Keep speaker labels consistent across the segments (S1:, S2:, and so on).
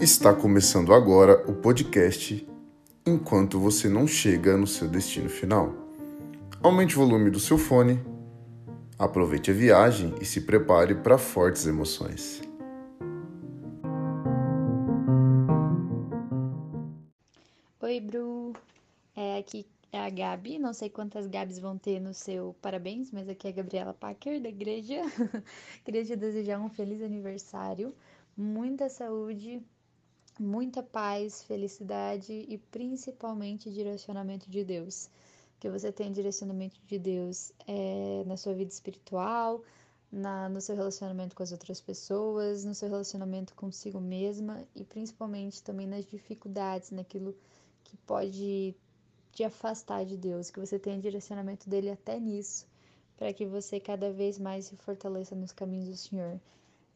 S1: Está começando agora o podcast Enquanto você não chega no seu destino final. Aumente o volume do seu fone, aproveite a viagem e se prepare para fortes emoções.
S2: Oi, Bru. É, aqui é a Gabi. Não sei quantas Gabs vão ter no seu parabéns, mas aqui é a Gabriela Packer, da igreja. Queria te desejar um feliz aniversário, muita saúde, muita paz, felicidade e principalmente direcionamento de Deus. Que você tenha direcionamento de Deus é, na sua vida espiritual, na, no seu relacionamento com as outras pessoas, no seu relacionamento consigo mesma e principalmente também nas dificuldades, naquilo que pode te afastar de Deus, que você tenha direcionamento dele até nisso, para que você cada vez mais se fortaleça nos caminhos do Senhor.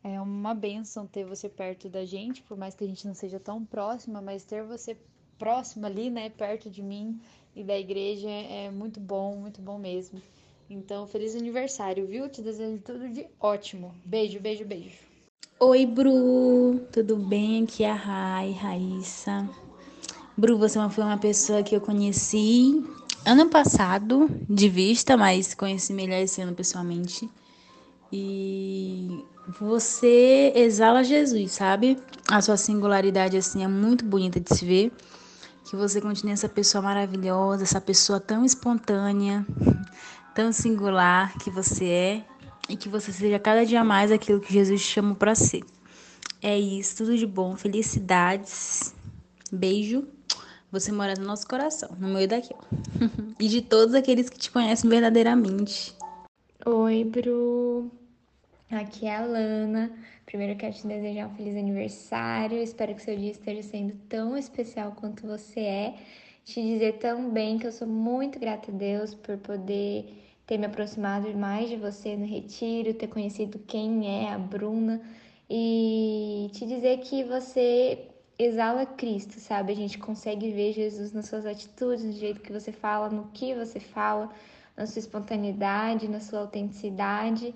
S2: É uma bênção ter você perto da gente, por mais que a gente não seja tão próxima, mas ter você próximo ali, né, perto de mim e da igreja é muito bom, muito bom mesmo. Então, feliz aniversário, viu? Te desejo tudo de ótimo. Beijo, beijo, beijo.
S3: Oi, Bru, tudo bem? Aqui é a Rai, Raíssa. Bru, você foi uma pessoa que eu conheci ano passado, de vista, mas conheci melhor esse ano pessoalmente. E você exala Jesus, sabe? A sua singularidade assim é muito bonita de se ver. Que você continue essa pessoa maravilhosa, essa pessoa tão espontânea, tão singular que você é e que você seja cada dia mais aquilo que Jesus te chamou para ser. É isso, tudo de bom, felicidades. Beijo. Você mora no nosso coração, no meio daqui, ó. e de todos aqueles que te conhecem verdadeiramente.
S4: Oi, Bru. Aqui é a Lana. Primeiro quero te desejar um feliz aniversário. Espero que seu dia esteja sendo tão especial quanto você é. Te dizer também que eu sou muito grata a Deus por poder ter me aproximado mais de você no retiro, ter conhecido quem é a Bruna e te dizer que você exala Cristo, sabe? A gente consegue ver Jesus nas suas atitudes, no jeito que você fala, no que você fala, na sua espontaneidade, na sua autenticidade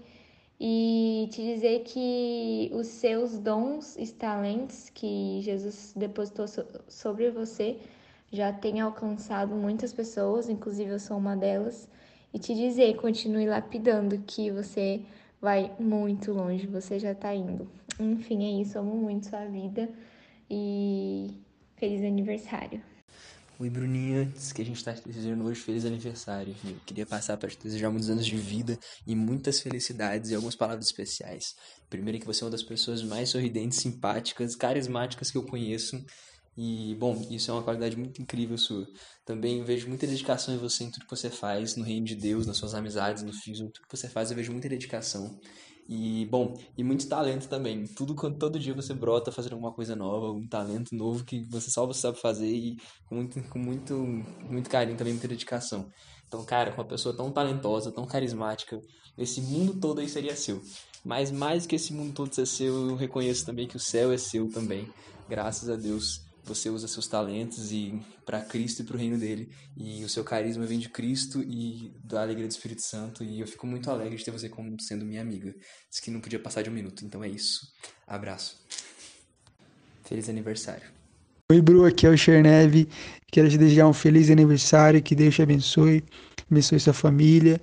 S4: e te dizer que os seus dons e talentos que Jesus depositou sobre você já tem alcançado muitas pessoas, inclusive eu sou uma delas, e te dizer, continue lapidando que você vai muito longe, você já tá indo. Enfim, é isso, amo muito sua vida e feliz aniversário.
S5: Oi, Bruninha. Diz que a gente está desejando hoje feliz aniversário. Eu queria passar para te desejar muitos anos de vida e muitas felicidades e algumas palavras especiais. Primeiro, que você é uma das pessoas mais sorridentes, simpáticas, carismáticas que eu conheço. E, bom, isso é uma qualidade muito incrível sua. Também vejo muita dedicação em você, em tudo que você faz, no reino de Deus, nas suas amizades, no físico, tudo que você faz, eu vejo muita dedicação. E, bom, e muito talento também. Tudo todo dia você brota fazendo alguma coisa nova, um talento novo que você só você sabe fazer e com muito, com muito, muito carinho também, muita dedicação. Então, cara, com uma pessoa tão talentosa, tão carismática, esse mundo todo aí seria seu. Mas mais que esse mundo todo ser seu, eu reconheço também que o céu é seu também. Graças a Deus você usa seus talentos e para Cristo e para o reino dele e o seu carisma vem de Cristo e da alegria do Espírito Santo e eu fico muito alegre de ter você como sendo minha amiga. Diz que não podia passar de um minuto, então é isso. Abraço. Feliz aniversário.
S6: Oi, Bru, aqui é o Cherneve. Quero te desejar um feliz aniversário, que Deus te abençoe, abençoe sua família,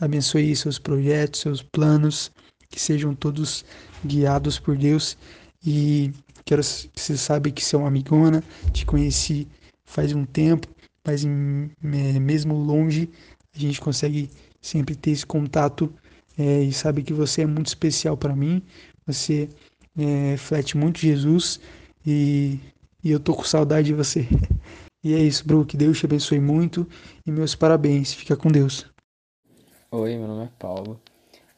S6: abençoe seus projetos, seus planos, que sejam todos guiados por Deus e Quero que você sabe que você é uma amigona, te conheci faz um tempo, mas em, é, mesmo longe a gente consegue sempre ter esse contato é, e sabe que você é muito especial para mim. Você é, reflete muito Jesus e, e eu tô com saudade de você. E é isso, Bru, que Deus te abençoe muito e meus parabéns. Fica com Deus.
S7: Oi, meu nome é Paulo.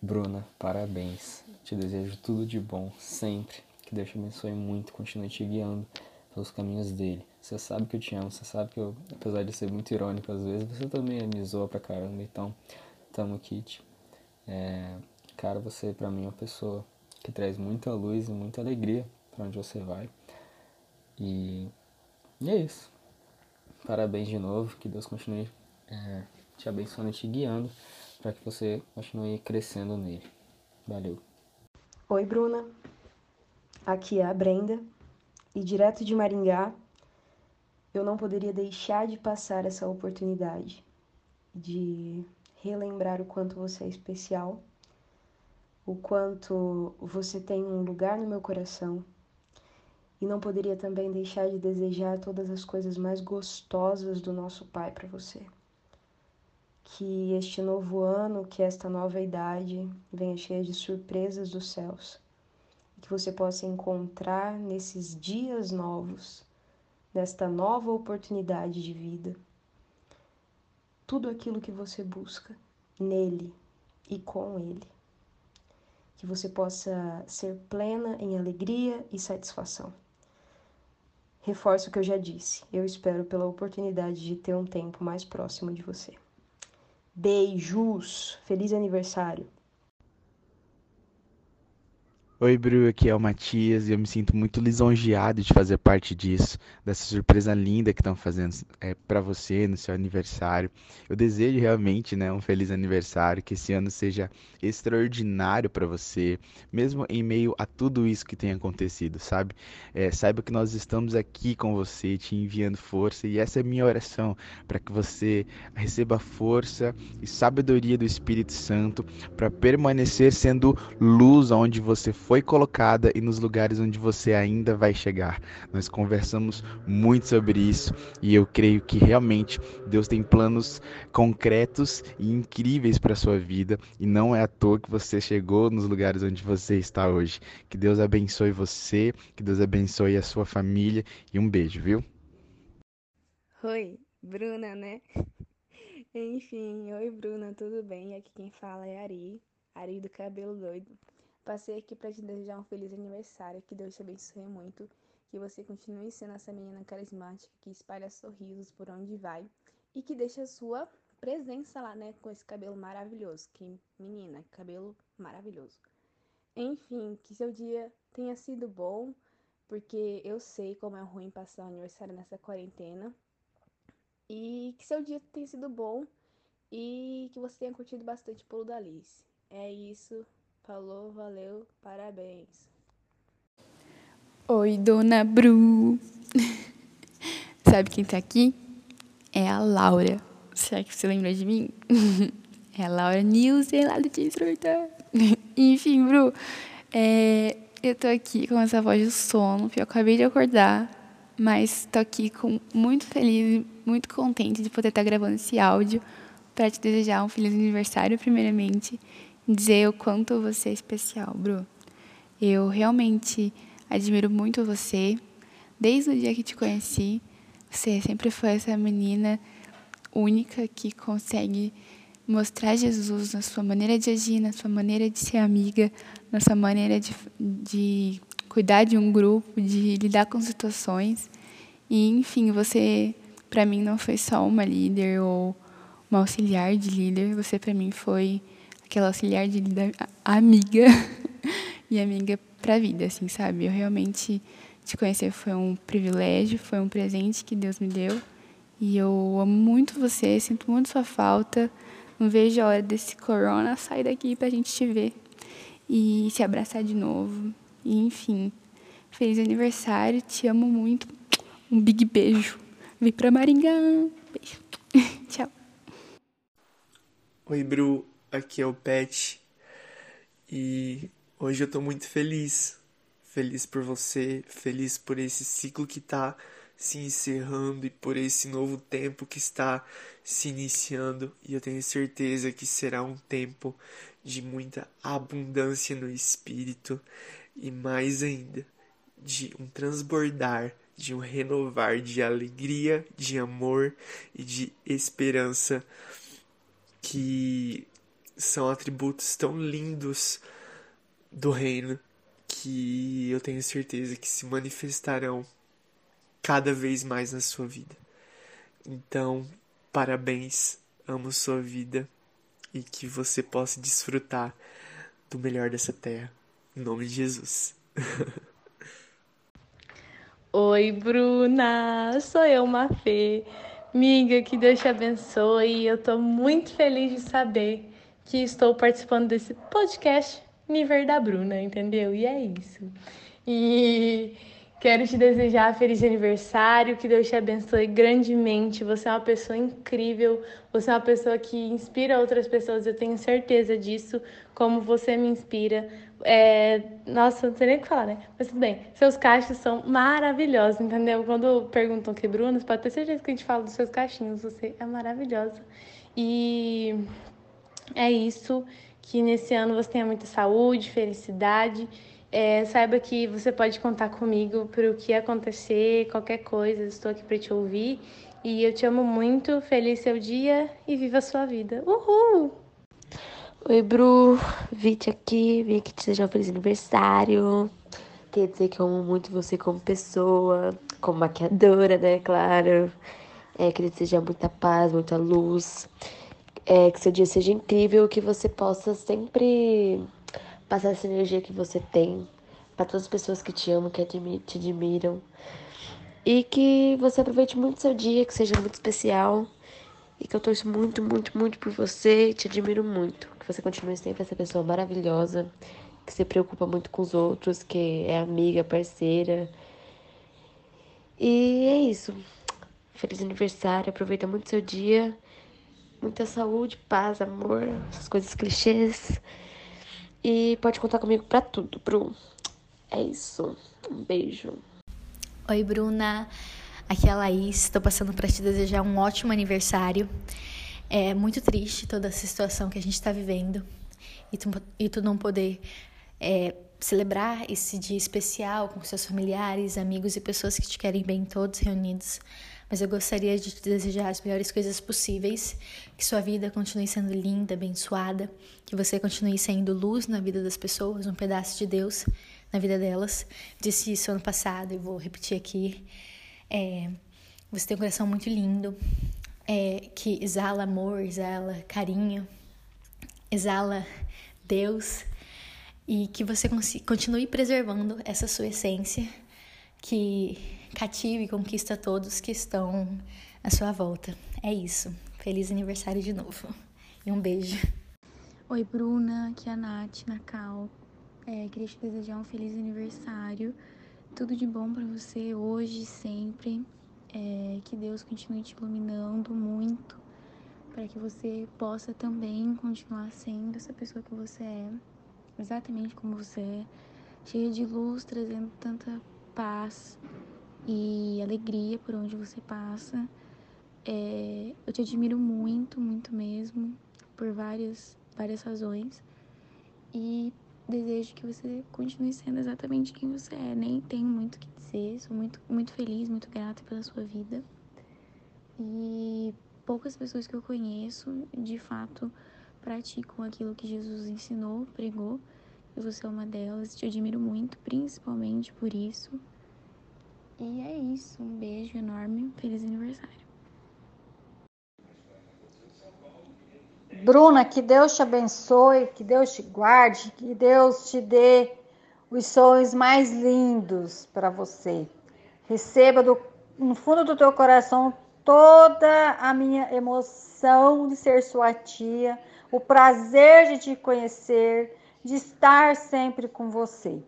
S7: Bruna, parabéns. Te desejo tudo de bom sempre. Que Deus te abençoe muito, continue te guiando pelos caminhos dele. Você sabe que eu te amo, você sabe que eu, apesar de ser muito irônico às vezes, você também me zoa pra caramba, então tamo aqui. É, cara, você pra mim é uma pessoa que traz muita luz e muita alegria para onde você vai. E, e, é isso. Parabéns de novo, que Deus continue é, te abençoando e te guiando para que você continue crescendo nele. Valeu.
S8: Oi, Bruna. Aqui é a Brenda. E direto de Maringá, eu não poderia deixar de passar essa oportunidade de relembrar o quanto você é especial, o quanto você tem um lugar no meu coração. E não poderia também deixar de desejar todas as coisas mais gostosas do nosso Pai para você. Que este novo ano, que esta nova idade venha cheia de surpresas dos céus. Que você possa encontrar nesses dias novos desta nova oportunidade de vida. Tudo aquilo que você busca nele e com ele. Que você possa ser plena em alegria e satisfação. Reforço o que eu já disse. Eu espero pela oportunidade de ter um tempo mais próximo de você. Beijos! Feliz aniversário!
S9: Oi, Bru, aqui é o Matias e eu me sinto muito lisonjeado de fazer parte disso, dessa surpresa linda que estão fazendo é, para você no seu aniversário. Eu desejo realmente né, um feliz aniversário, que esse ano seja extraordinário para você, mesmo em meio a tudo isso que tem acontecido, sabe? É, saiba que nós estamos aqui com você, te enviando força e essa é a minha oração, para que você receba força e sabedoria do Espírito Santo para permanecer sendo luz onde você for foi colocada e nos lugares onde você ainda vai chegar. Nós conversamos muito sobre isso e eu creio que realmente Deus tem planos concretos e incríveis para sua vida e não é à toa que você chegou nos lugares onde você está hoje. Que Deus abençoe você, que Deus abençoe a sua família e um beijo, viu?
S10: Oi, Bruna, né? Enfim, oi Bruna, tudo bem? Aqui quem fala é Ari, Ari do cabelo doido. Passei aqui para te desejar um feliz aniversário, que Deus te abençoe muito, que você continue sendo essa menina carismática que espalha sorrisos por onde vai e que deixe a sua presença lá, né, com esse cabelo maravilhoso. Que menina, cabelo maravilhoso. Enfim, que seu dia tenha sido bom, porque eu sei como é ruim passar o aniversário nessa quarentena. E que seu dia tenha sido bom e que você tenha curtido bastante o pulo da Alice. É isso. Falou, valeu, parabéns.
S11: Oi, dona Bru. Sabe quem tá aqui? É a Laura. Será que você lembra de mim? é a Laura Nilsen lá do Surta. Enfim, Bru, é, eu tô aqui com essa voz de sono, porque eu acabei de acordar, mas tô aqui com, muito feliz, muito contente de poder estar tá gravando esse áudio para te desejar um feliz aniversário, primeiramente, dizer o quanto você é especial, Bru. Eu realmente admiro muito você. Desde o dia que te conheci, você sempre foi essa menina única que consegue mostrar Jesus na sua maneira de agir, na sua maneira de ser amiga, na sua maneira de, de cuidar de um grupo, de lidar com situações. E, enfim, você, para mim, não foi só uma líder ou uma auxiliar de líder, você, para mim, foi aquela auxiliar de líder amiga e amiga para a vida, assim, sabe? Eu realmente te conhecer foi um privilégio, foi um presente que Deus me deu. E eu amo muito você, sinto muito sua falta. Não vejo a hora desse corona sair daqui pra gente te ver e se abraçar de novo. E, enfim, feliz aniversário, te amo muito. Um big beijo. Vem pra Maringá. Beijo. Tchau.
S12: Oi, Bru aqui é o Pet e hoje eu tô muito feliz. Feliz por você, feliz por esse ciclo que tá se encerrando e por esse novo tempo que está se iniciando. E eu tenho certeza que será um tempo de muita abundância no espírito e mais ainda de um transbordar, de um renovar de alegria, de amor e de esperança que são atributos tão lindos do reino que eu tenho certeza que se manifestarão cada vez mais na sua vida. Então, parabéns, amo sua vida e que você possa desfrutar do melhor dessa terra. Em nome de Jesus.
S13: Oi, Bruna, sou eu, Mafê. Miga, que Deus te abençoe. Eu tô muito feliz de saber que estou participando desse podcast Niver da Bruna, entendeu? E é isso. E Quero te desejar feliz aniversário, que Deus te abençoe grandemente. Você é uma pessoa incrível, você é uma pessoa que inspira outras pessoas, eu tenho certeza disso, como você me inspira. É... Nossa, não sei nem o que falar, né? Mas tudo bem. Seus cachos são maravilhosos, entendeu? Quando perguntam que Bruna, você pode ter certeza que a gente fala dos seus cachinhos. Você é maravilhosa. E é isso. Que nesse ano você tenha muita saúde, felicidade é, saiba que você pode contar comigo para o que acontecer, qualquer coisa, estou aqui para te ouvir. E eu te amo muito, feliz seu dia e viva a sua vida. Uhul!
S14: Oi, Bru, Vite aqui, vim aqui te desejar um feliz aniversário. Quer dizer que eu amo muito você como pessoa, como maquiadora, né? Claro. É, queria desejar muita paz, muita luz. É, que seu dia seja incrível, que você possa sempre passar essa energia que você tem para todas as pessoas que te amam, que te admiram. E que você aproveite muito seu dia, que seja muito especial. E que eu torço muito, muito, muito por você te admiro muito. Que você continue sempre essa pessoa maravilhosa, que se preocupa muito com os outros, que é amiga, parceira. E é isso. Feliz aniversário, aproveita muito seu dia. Muita saúde, paz, amor, essas coisas clichês. E pode contar comigo para tudo, Bru. É isso. Um beijo.
S15: Oi, Bruna. Aqui é a Laís. Estou passando para te desejar um ótimo aniversário. É muito triste toda essa situação que a gente está vivendo e tu, e tu não poder é, celebrar esse dia especial com seus familiares, amigos e pessoas que te querem bem, todos reunidos mas eu gostaria de te desejar as melhores coisas possíveis, que sua vida continue sendo linda, abençoada, que você continue sendo luz na vida das pessoas, um pedaço de Deus na vida delas. Disse isso ano passado e vou repetir aqui. É, você tem um coração muito lindo, é, que exala amor, exala carinho, exala Deus e que você continue preservando essa sua essência que cative e conquista todos que estão à sua volta. É isso. Feliz aniversário de novo. E um beijo.
S16: Oi, Bruna. Aqui é a Nath, na Cal. É, queria te desejar um feliz aniversário. Tudo de bom para você hoje, sempre. É, que Deus continue te iluminando muito para que você possa também continuar sendo essa pessoa que você é, exatamente como você é, cheia de luz, trazendo tanta paz e alegria por onde você passa. É, eu te admiro muito, muito mesmo, por várias, várias razões. E desejo que você continue sendo exatamente quem você é. Nem tenho muito o que dizer, sou muito, muito feliz, muito grata pela sua vida. E poucas pessoas que eu conheço, de fato, praticam aquilo que Jesus ensinou, pregou. E você é uma delas. Te admiro muito, principalmente por isso. E é isso. Um beijo enorme. Feliz aniversário.
S17: Bruna, que Deus te abençoe, que Deus te guarde, que Deus te dê os sonhos mais lindos para você. Receba do, no fundo do teu coração toda a minha emoção de ser sua tia, o prazer de te conhecer, de estar sempre com você.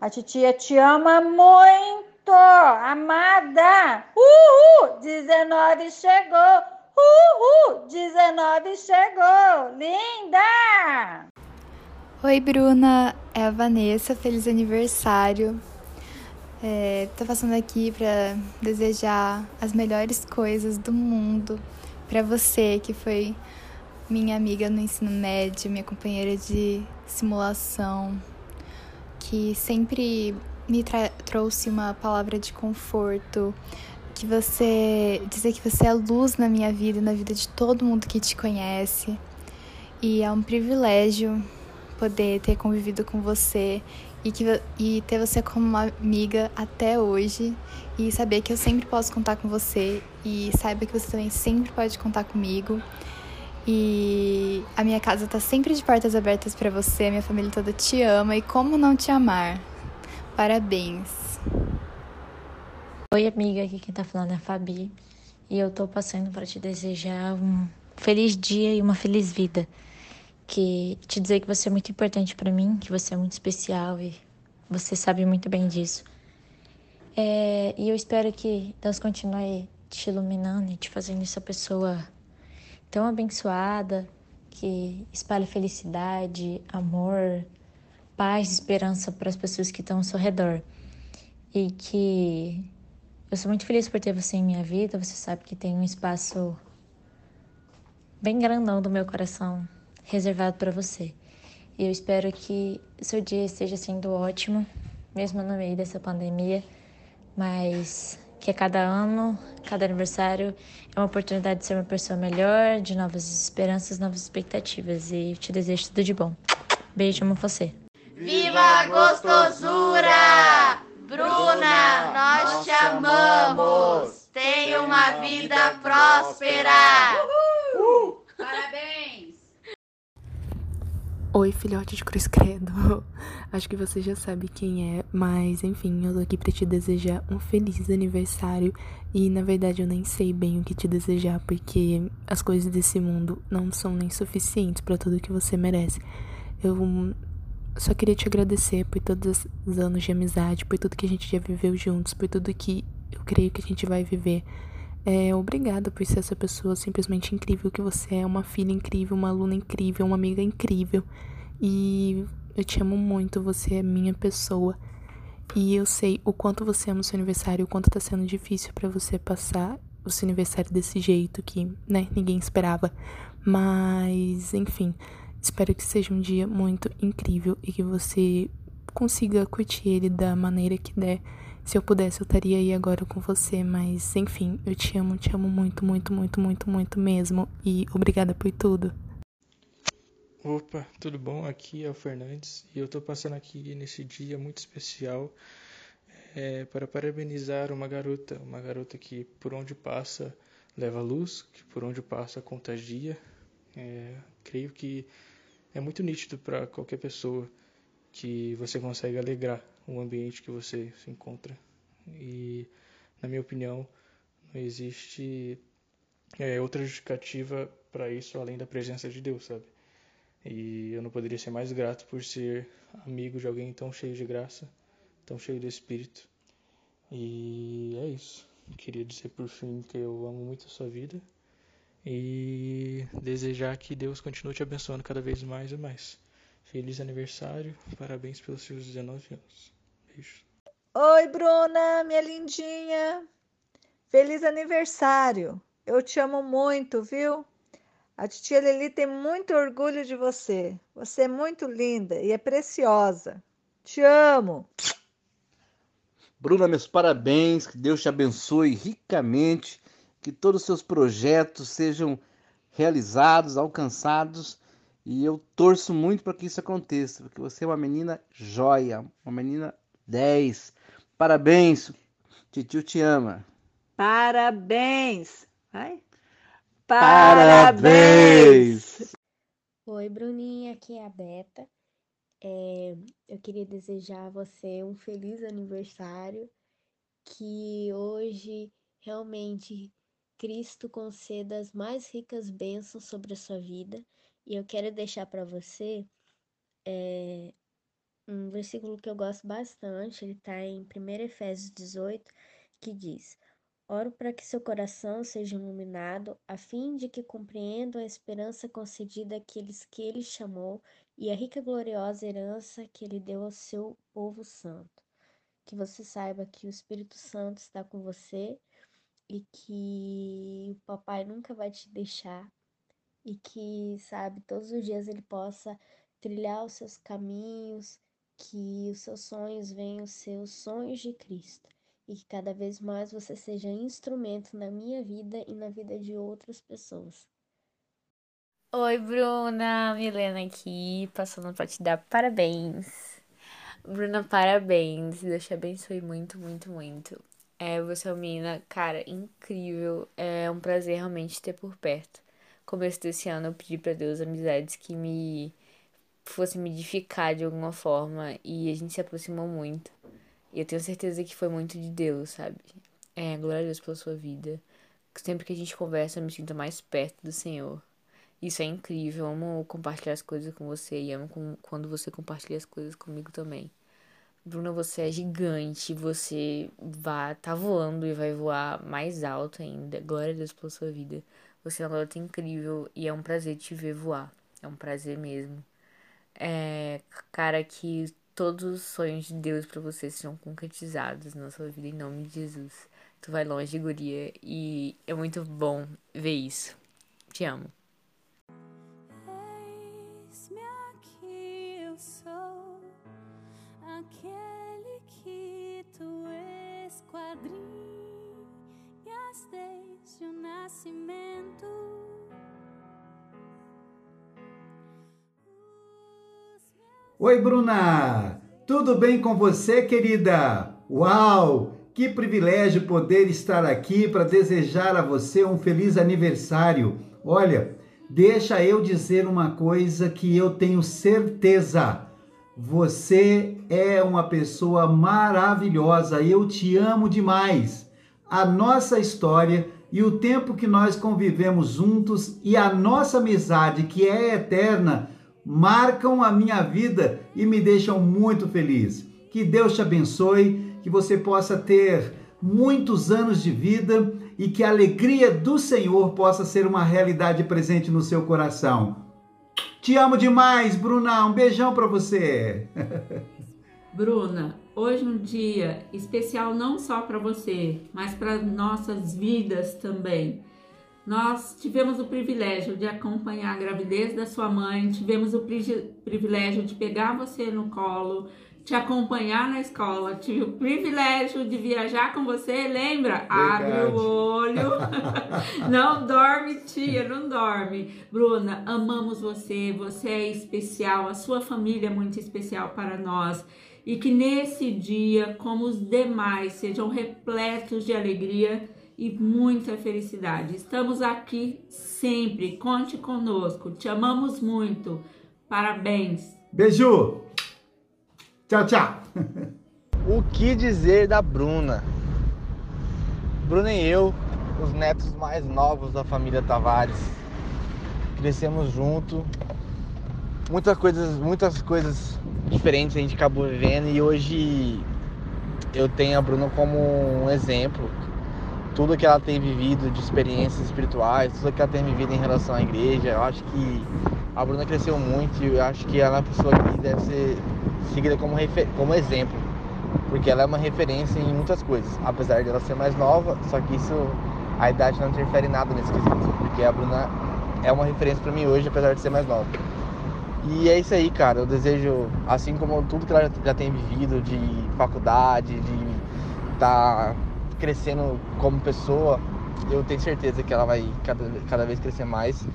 S17: A titia te ama muito amada. Uhul, 19 chegou. Uhul, 19 chegou. Linda!
S18: Oi, Bruna. É a Vanessa. Feliz aniversário. É, tô passando aqui para desejar as melhores coisas do mundo para você, que foi minha amiga no ensino médio, minha companheira de simulação, que sempre me trouxe uma palavra de conforto, que você dizer que você é luz na minha vida e na vida de todo mundo que te conhece. E é um privilégio poder ter convivido com você e, que, e ter você como uma amiga até hoje e saber que eu sempre posso contar com você e saiba que você também sempre pode contar comigo. E a minha casa tá sempre de portas abertas para você, minha família toda te ama e como não te amar? Parabéns.
S14: Oi, amiga, aqui quem tá falando é a Fabi. E eu tô passando para te desejar um feliz dia e uma feliz vida. Que te dizer que você é muito importante para mim, que você é muito especial e você sabe muito bem disso. É, e eu espero que Deus continue te iluminando e te fazendo essa pessoa tão abençoada, que espalha felicidade, amor, paz, esperança para as pessoas que estão ao seu redor. E que eu sou muito feliz por ter você em minha vida. Você sabe que tem um espaço bem grandão do meu coração reservado para você. E eu espero que seu dia esteja sendo ótimo, mesmo no meio dessa pandemia, mas que a cada ano, cada aniversário é uma oportunidade de ser uma pessoa melhor, de novas esperanças, novas expectativas. E te desejo tudo de bom. Beijo, amo você.
S19: Viva a gostosura! Bruna, nós te amamos! Tenha uma vida próspera!
S20: Parabéns!
S10: Oi, filhote de cruz credo. Acho que você já sabe quem é, mas enfim, eu tô aqui pra te desejar um feliz aniversário. E na verdade eu nem sei bem o que te desejar, porque as coisas desse mundo não são nem suficientes para tudo que você merece. Eu só queria te agradecer por todos os anos de amizade, por tudo que a gente já viveu juntos, por tudo que eu creio que a gente vai viver. É, obrigada por ser essa pessoa simplesmente incrível que você é, uma filha incrível, uma aluna incrível, uma amiga incrível. E eu te amo muito, você é minha pessoa. E eu sei o quanto você ama o seu aniversário, o quanto tá sendo difícil para você passar o seu aniversário desse jeito que, né, ninguém esperava. Mas, enfim, Espero que seja um dia muito incrível e que você consiga curtir ele da maneira que der. Se eu pudesse, eu estaria aí agora com você, mas enfim, eu te amo, te amo muito, muito, muito, muito, muito mesmo. E obrigada por tudo.
S3: Opa, tudo bom? Aqui é o Fernandes e eu tô passando aqui nesse dia muito especial é, para parabenizar uma garota, uma garota que por onde passa leva luz, que por onde passa contagia. É, creio que é muito nítido para qualquer pessoa que você consegue alegrar o ambiente que você se encontra. E, na minha opinião, não existe é, outra justificativa para isso além da presença de Deus, sabe? E eu não poderia ser mais grato por ser amigo de alguém tão cheio de graça, tão cheio de espírito. E é isso. Queria dizer por fim que eu amo muito a sua vida e desejar que Deus continue te abençoando cada vez mais e mais. Feliz aniversário, parabéns pelos seus 19 anos. Beijo.
S17: Oi, Bruna, minha lindinha. Feliz aniversário. Eu te amo muito, viu? A titia Lili tem muito orgulho de você. Você é muito linda e é preciosa. Te amo.
S7: Bruna, meus parabéns. Que Deus te abençoe ricamente que todos os seus projetos sejam realizados, alcançados. E eu torço muito para que isso aconteça, porque você é uma menina joia, uma menina 10. Parabéns, Titio te ama.
S17: Parabéns. Vai.
S7: Parabéns.
S14: Oi, Bruninha, aqui é a Beta. É, eu queria desejar a você um feliz aniversário, que hoje realmente Cristo conceda as mais ricas bênçãos sobre a sua vida. E eu quero deixar para você é, um versículo que eu gosto bastante, ele está em 1 Efésios 18, que diz: Oro para que seu coração seja iluminado, a fim de que compreendam a esperança concedida àqueles que ele chamou e a rica gloriosa herança que ele deu ao seu povo santo. Que você saiba que o Espírito Santo está com você e que o papai nunca vai te deixar e que, sabe, todos os dias ele possa trilhar os seus caminhos, que os seus sonhos venham ser os sonhos de Cristo e que cada vez mais você seja instrumento na minha vida e na vida de outras pessoas.
S21: Oi, Bruna, Milena aqui, passando para te dar parabéns. Bruna, parabéns. Deus te abençoe muito, muito, muito. É, você é uma menina, cara, incrível. É um prazer realmente ter por perto. Começo desse ano eu pedi para Deus amizades que me fossem me edificar de alguma forma e a gente se aproximou muito. E eu tenho certeza que foi muito de Deus, sabe? É, glória a Deus pela sua vida. Sempre que a gente conversa, eu me sinto mais perto do Senhor. Isso é incrível. Eu amo compartilhar as coisas com você e amo com, quando você compartilha as coisas comigo também. Bruna, você é gigante, você vai tá voando e vai voar mais alto ainda. Glória a Deus pela sua vida. Você é uma garota incrível e é um prazer te ver voar. É um prazer mesmo. É, cara, que todos os sonhos de Deus para você sejam concretizados na sua vida em nome de Jesus. Tu vai longe, guria, e é muito bom ver isso. Te amo.
S22: Nascimento.
S23: Oi, Bruna! Tudo bem com você, querida? Uau! Que privilégio poder estar aqui para desejar a você um feliz aniversário. Olha, deixa eu dizer uma coisa que eu tenho certeza. Você é uma pessoa maravilhosa, eu te amo demais. A nossa história e o tempo que nós convivemos juntos e a nossa amizade, que é eterna, marcam a minha vida e me deixam muito feliz. Que Deus te abençoe, que você possa ter muitos anos de vida e que a alegria do Senhor possa ser uma realidade presente no seu coração. Te amo demais, Bruna. Um beijão para você.
S24: Bruna, hoje um dia especial não só para você, mas para nossas vidas também. Nós tivemos o privilégio de acompanhar a gravidez da sua mãe, tivemos o privilégio de pegar você no colo, te acompanhar na escola, tive o privilégio de viajar com você, lembra? Verdade. Abre o olho. não dorme, tia, não dorme. Bruna, amamos você, você é especial, a sua família é muito especial para nós. E que nesse dia, como os demais, sejam repletos de alegria e muita felicidade. Estamos aqui sempre, conte conosco, te amamos muito. Parabéns.
S23: Beijo. Tchau, tchau.
S25: o que dizer da Bruna? Bruna e eu, os netos mais novos da família Tavares, crescemos junto. Muitas coisas, muitas coisas diferentes a gente acabou vivendo e hoje eu tenho a Bruna como um exemplo tudo que ela tem vivido de experiências espirituais, tudo que ela tem vivido em relação à igreja. Eu acho que a Bruna cresceu muito e eu acho que ela é uma pessoa que deve ser seguida como, como exemplo, porque ela é uma referência em muitas coisas, apesar de ela ser mais nova, só que isso, a idade não interfere nada nesse quesito, porque a Bruna é uma referência para mim hoje, apesar de ser mais nova. E é isso aí, cara. Eu desejo, assim como tudo que ela já tem vivido de faculdade, de estar tá crescendo como pessoa, eu tenho certeza que ela vai cada, cada vez crescer mais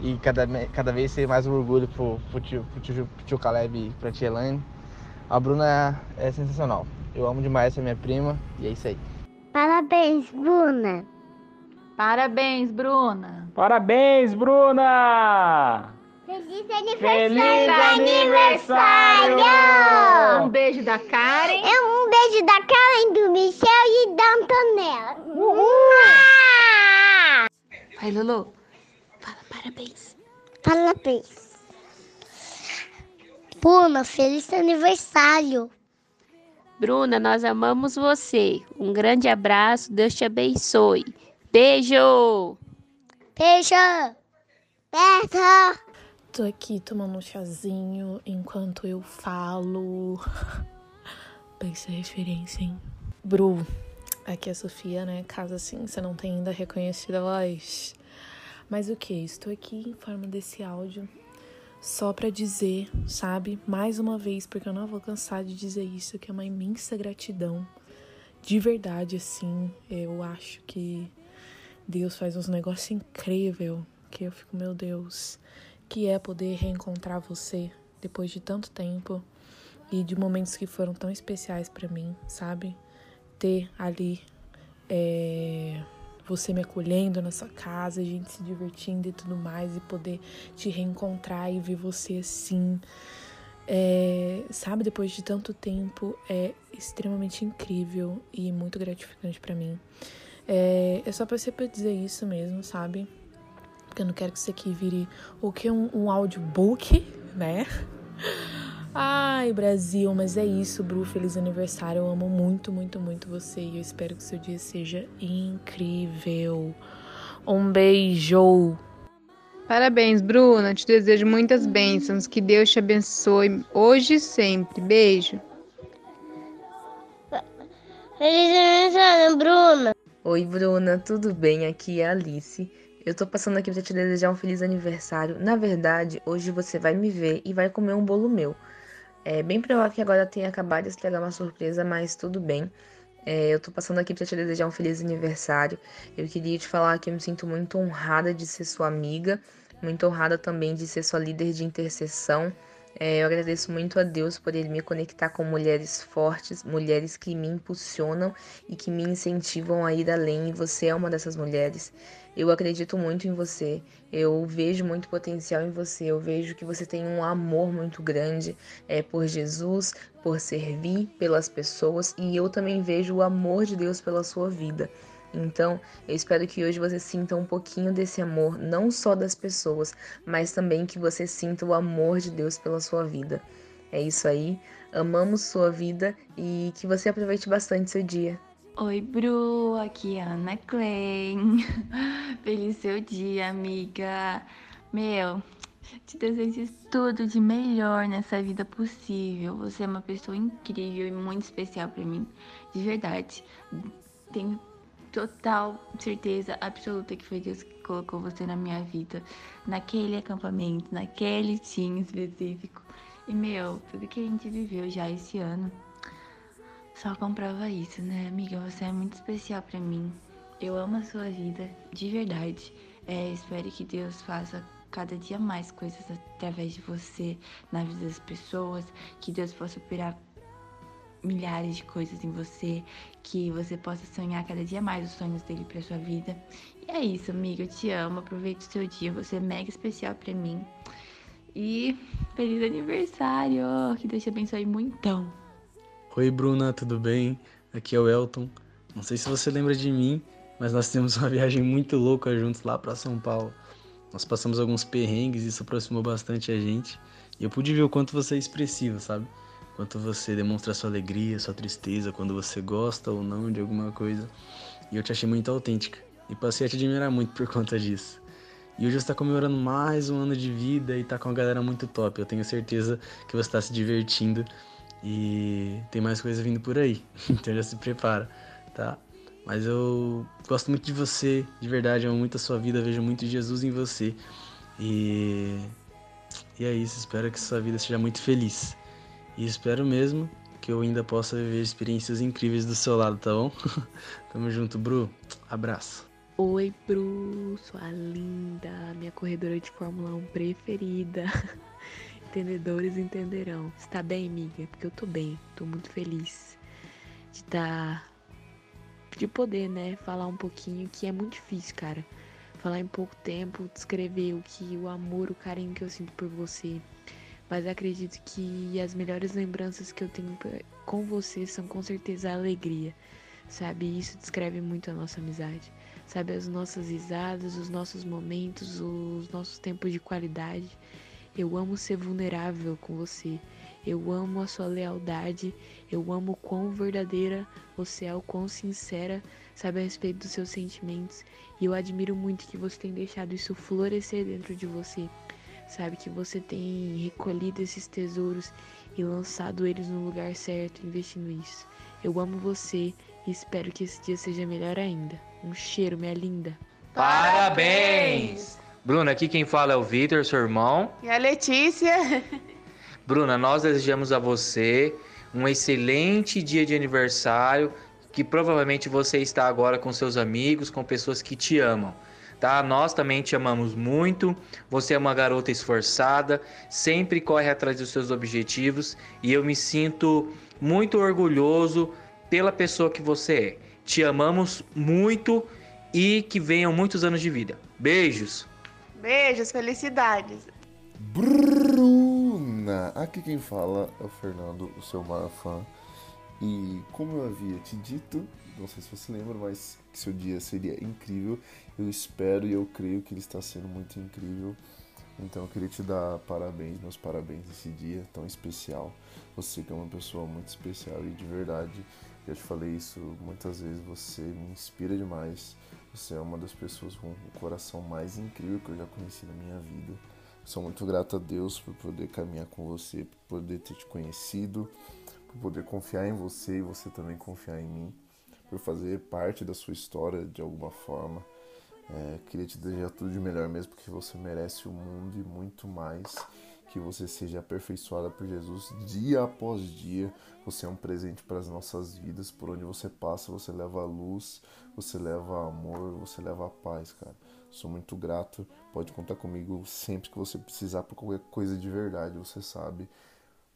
S25: e cada, cada vez ser mais um orgulho pro, pro, tio, pro, tio, pro tio Caleb e pra tia Elaine. A Bruna é, é sensacional. Eu amo demais essa minha prima e é isso aí.
S26: Parabéns, Bruna.
S27: Parabéns, Bruna.
S28: Parabéns, Bruna.
S26: Feliz aniversário! Feliz aniversário!
S27: Um beijo da Karen.
S26: É um beijo da Karen, do Michel e da Antonella. Uhul!
S27: Vai, Lulu. Fala parabéns.
S26: Parabéns. Bruna, feliz aniversário.
S27: Bruna, nós amamos você. Um grande abraço, Deus te abençoe. Beijo!
S26: Beijo! Beijo!
S29: Tô aqui tomando um chazinho enquanto eu falo. Pensa referência, hein? Bru, aqui é a Sofia, né? Caso assim você não tenha ainda reconhecido a voz. Mas o que? Estou aqui em forma desse áudio só para dizer, sabe? Mais uma vez, porque eu não vou cansar de dizer isso, que é uma imensa gratidão. De verdade, assim, eu acho que Deus faz uns negócios incríveis que eu fico, meu Deus que é poder reencontrar você depois de tanto tempo e de momentos que foram tão especiais para mim, sabe? Ter ali é, você me acolhendo na sua casa, a gente se divertindo e tudo mais, e poder te reencontrar e ver você assim. É, sabe, depois de tanto tempo, é extremamente incrível e muito gratificante para mim. É, é só pra você dizer isso mesmo, sabe? Porque eu não quero que isso aqui vire o que? Um, um audiobook, né?
S11: Ai, Brasil, mas é isso, Bru. Feliz aniversário. Eu amo muito, muito, muito você e eu espero que seu dia seja incrível. Um beijo.
S20: Parabéns, Bruna. Te desejo muitas bênçãos. Que Deus te abençoe hoje e sempre. Beijo.
S26: Feliz aniversário, Bruna.
S30: Oi, Bruna, tudo bem? Aqui é a Alice. Eu tô passando aqui pra te desejar um feliz aniversário. Na verdade, hoje você vai me ver e vai comer um bolo meu. É bem provável que agora tenha acabado de estragar uma surpresa, mas tudo bem. É, eu tô passando aqui para te desejar um feliz aniversário. Eu queria te falar que eu me sinto muito honrada de ser sua amiga, muito honrada também de ser sua líder de intercessão. É, eu agradeço muito a Deus por ele me conectar com mulheres fortes, mulheres que me impulsionam e que me incentivam a ir além. E você é uma dessas mulheres. Eu acredito muito em você. Eu vejo muito potencial em você. Eu vejo que você tem um amor muito grande é, por Jesus, por servir pelas pessoas. E eu também vejo o amor de Deus pela sua vida. Então, eu espero que hoje você sinta um pouquinho desse amor, não só das pessoas, mas também que você sinta o amor de Deus pela sua vida. É isso aí. Amamos sua vida e que você aproveite bastante seu dia.
S31: Oi, Bru, aqui é a Ana Klein. Feliz seu dia, amiga. Meu, te desejo tudo de melhor nessa vida possível. Você é uma pessoa incrível e muito especial para mim, de verdade. Tenho total certeza absoluta que foi Deus que colocou você na minha vida, naquele acampamento, naquele time específico. E meu, tudo que a gente viveu já esse ano só comprova isso, né, amiga? Você é muito especial para mim. Eu amo a sua vida, de verdade. É, espero que Deus faça cada dia mais coisas através de você na vida das pessoas, que Deus possa operar milhares de coisas em você, que você possa sonhar cada dia mais os sonhos dele para sua vida. E é isso, amiga, eu te amo, aproveite o seu dia, você é mega especial para mim. E feliz aniversário, que Deus te abençoe muitão.
S32: Oi, Bruna, tudo bem? Aqui é o Elton. Não sei se você lembra de mim, mas nós temos uma viagem muito louca juntos lá para São Paulo. Nós passamos alguns perrengues, isso aproximou bastante a gente. E eu pude ver o quanto você é expressiva, sabe? Quanto você demonstra sua alegria, sua tristeza, quando você gosta ou não de alguma coisa. E eu te achei muito autêntica e passei a te admirar muito por conta disso. E hoje você está comemorando mais um ano de vida e está com uma galera muito top. Eu tenho certeza que você está se divertindo e tem mais coisa vindo por aí. Então já se prepara, tá? Mas eu gosto muito de você, de verdade, amo muito a sua vida, vejo muito Jesus em você. E, e é isso, espero que sua vida seja muito feliz. E espero mesmo que eu ainda possa viver experiências incríveis do seu lado, tá bom? Tamo junto, Bru. Abraço.
S33: Oi, Bru, sua linda, minha corredora de Fórmula 1 preferida. Entendedores entenderão. Está bem, amiga? Porque eu tô bem, tô muito feliz de estar. Tá... de poder, né, falar um pouquinho, que é muito difícil, cara. Falar em pouco tempo, descrever o que o amor, o carinho que eu sinto por você mas acredito que as melhores lembranças que eu tenho com você são com certeza a alegria, sabe? Isso descreve muito a nossa amizade, sabe? As nossas risadas, os nossos momentos, os nossos tempos de qualidade. Eu amo ser vulnerável com você. Eu amo a sua lealdade. Eu amo o quão verdadeira você é, o quão sincera, sabe, a respeito dos seus sentimentos. E eu admiro muito que você tenha deixado isso florescer dentro de você sabe que você tem recolhido esses tesouros e lançado eles no lugar certo, investindo isso. Eu amo você e espero que esse dia seja melhor ainda. Um cheiro, minha linda.
S34: Parabéns! Bruna, aqui quem fala é o Vitor, seu irmão.
S20: E a Letícia.
S34: Bruna, nós desejamos a você um excelente dia de aniversário, que provavelmente você está agora com seus amigos, com pessoas que te amam tá? Nós também te amamos muito. Você é uma garota esforçada, sempre corre atrás dos seus objetivos e eu me sinto muito orgulhoso pela pessoa que você é. Te amamos muito e que venham muitos anos de vida. Beijos.
S20: Beijos, felicidades.
S1: Bruna, aqui quem fala é o Fernando, o seu maior fã. E como eu havia te dito, não sei se você lembra, mas que seu dia seria incrível. Eu espero e eu creio que ele está sendo muito incrível. Então eu queria te dar parabéns, meus parabéns nesse dia tão especial. Você que é uma pessoa muito especial e de verdade, já te falei isso muitas vezes, você me inspira demais. Você é uma das pessoas com o coração mais incrível que eu já conheci na minha vida. Sou muito grato a Deus por poder caminhar com você, por poder ter te conhecido, por poder confiar em você e você também confiar em mim, por fazer parte da sua história de alguma forma. É, queria te desejar tudo de melhor mesmo, porque você merece o mundo e muito mais. Que você seja aperfeiçoada por Jesus dia após dia. Você é um presente para as nossas vidas. Por onde você passa, você leva luz, você leva amor, você leva paz, cara. Sou muito grato. Pode contar comigo sempre que você precisar por qualquer coisa de verdade. Você sabe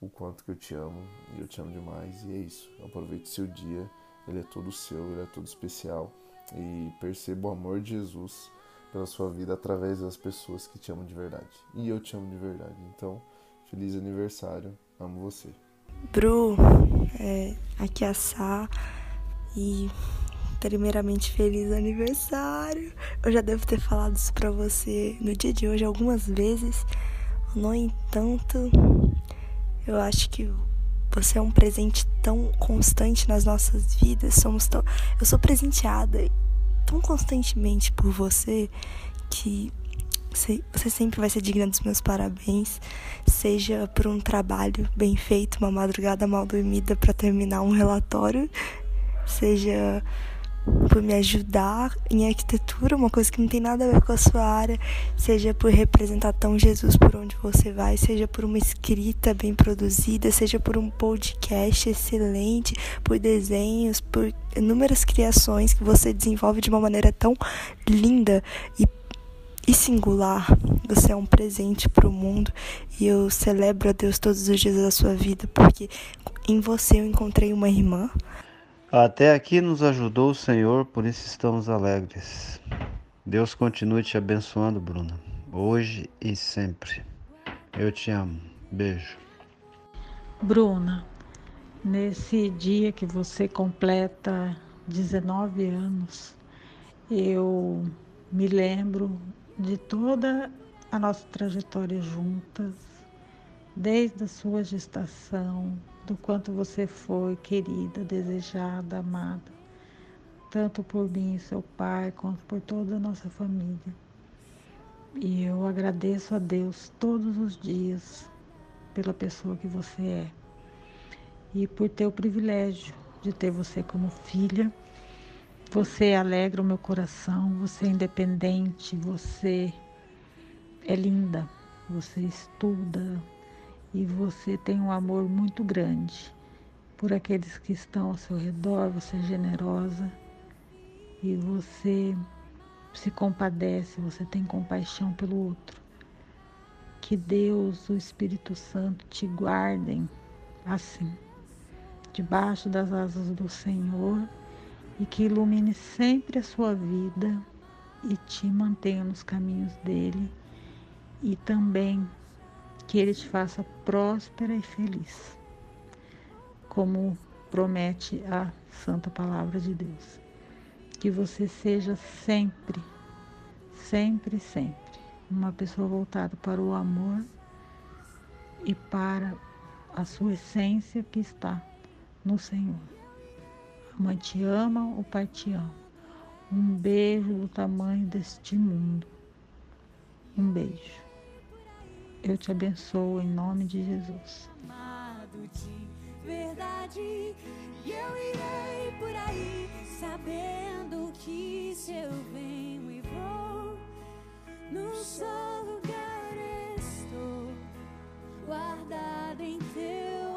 S1: o quanto que eu te amo e eu te amo demais. E é isso. Aproveite seu dia. Ele é todo seu, ele é todo especial e perceba o amor de Jesus pela sua vida através das pessoas que te amam de verdade. E eu te amo de verdade. Então, feliz aniversário. Amo você.
S35: Bru, é, aqui é a Sá e primeiramente feliz aniversário. Eu já devo ter falado isso pra você no dia de hoje algumas vezes. No entanto, eu acho que você é um presente tão constante nas nossas vidas. Somos tão. Eu sou presenteada tão constantemente por você que você, sempre vai ser digna dos meus parabéns. Seja por um trabalho bem feito, uma madrugada mal dormida para terminar um relatório, seja por me ajudar em arquitetura, uma coisa que não tem nada a ver com a sua área, seja por representar tão Jesus por onde você vai, seja por uma escrita bem produzida, seja por um podcast excelente, por desenhos, por inúmeras criações que você desenvolve de uma maneira tão linda e e singular. Você é um presente para o mundo e eu celebro a Deus todos os dias da sua vida porque em você eu encontrei uma irmã,
S28: até aqui nos ajudou o Senhor, por isso estamos alegres. Deus continue te abençoando, Bruna, hoje e sempre. Eu te amo. Beijo.
S36: Bruna, nesse dia que você completa 19 anos, eu me lembro de toda a nossa trajetória juntas, desde a sua gestação, do quanto você foi querida, desejada, amada, tanto por mim e seu pai, quanto por toda a nossa família. E eu agradeço a Deus todos os dias pela pessoa que você é e por ter o privilégio de ter você como filha. Você alegra o meu coração, você é independente, você é linda, você estuda, e você tem um amor muito grande por aqueles que estão ao seu redor, você é generosa e você se compadece, você tem compaixão pelo outro. Que Deus, o Espírito Santo te guardem assim, debaixo das asas do Senhor e que ilumine sempre a sua vida e te mantenha nos caminhos dele e também que Ele te faça próspera e feliz, como promete a Santa Palavra de Deus. Que você seja sempre, sempre, sempre uma pessoa voltada para o amor e para a sua essência que está no Senhor. A mãe te ama, o pai te ama. Um beijo do tamanho deste mundo. Um beijo. Eu te abençoo em nome de Jesus.
S37: Amado de verdade, e eu irei por aí, sabendo que se eu venho e vou, num só lugar estou, guardado em teu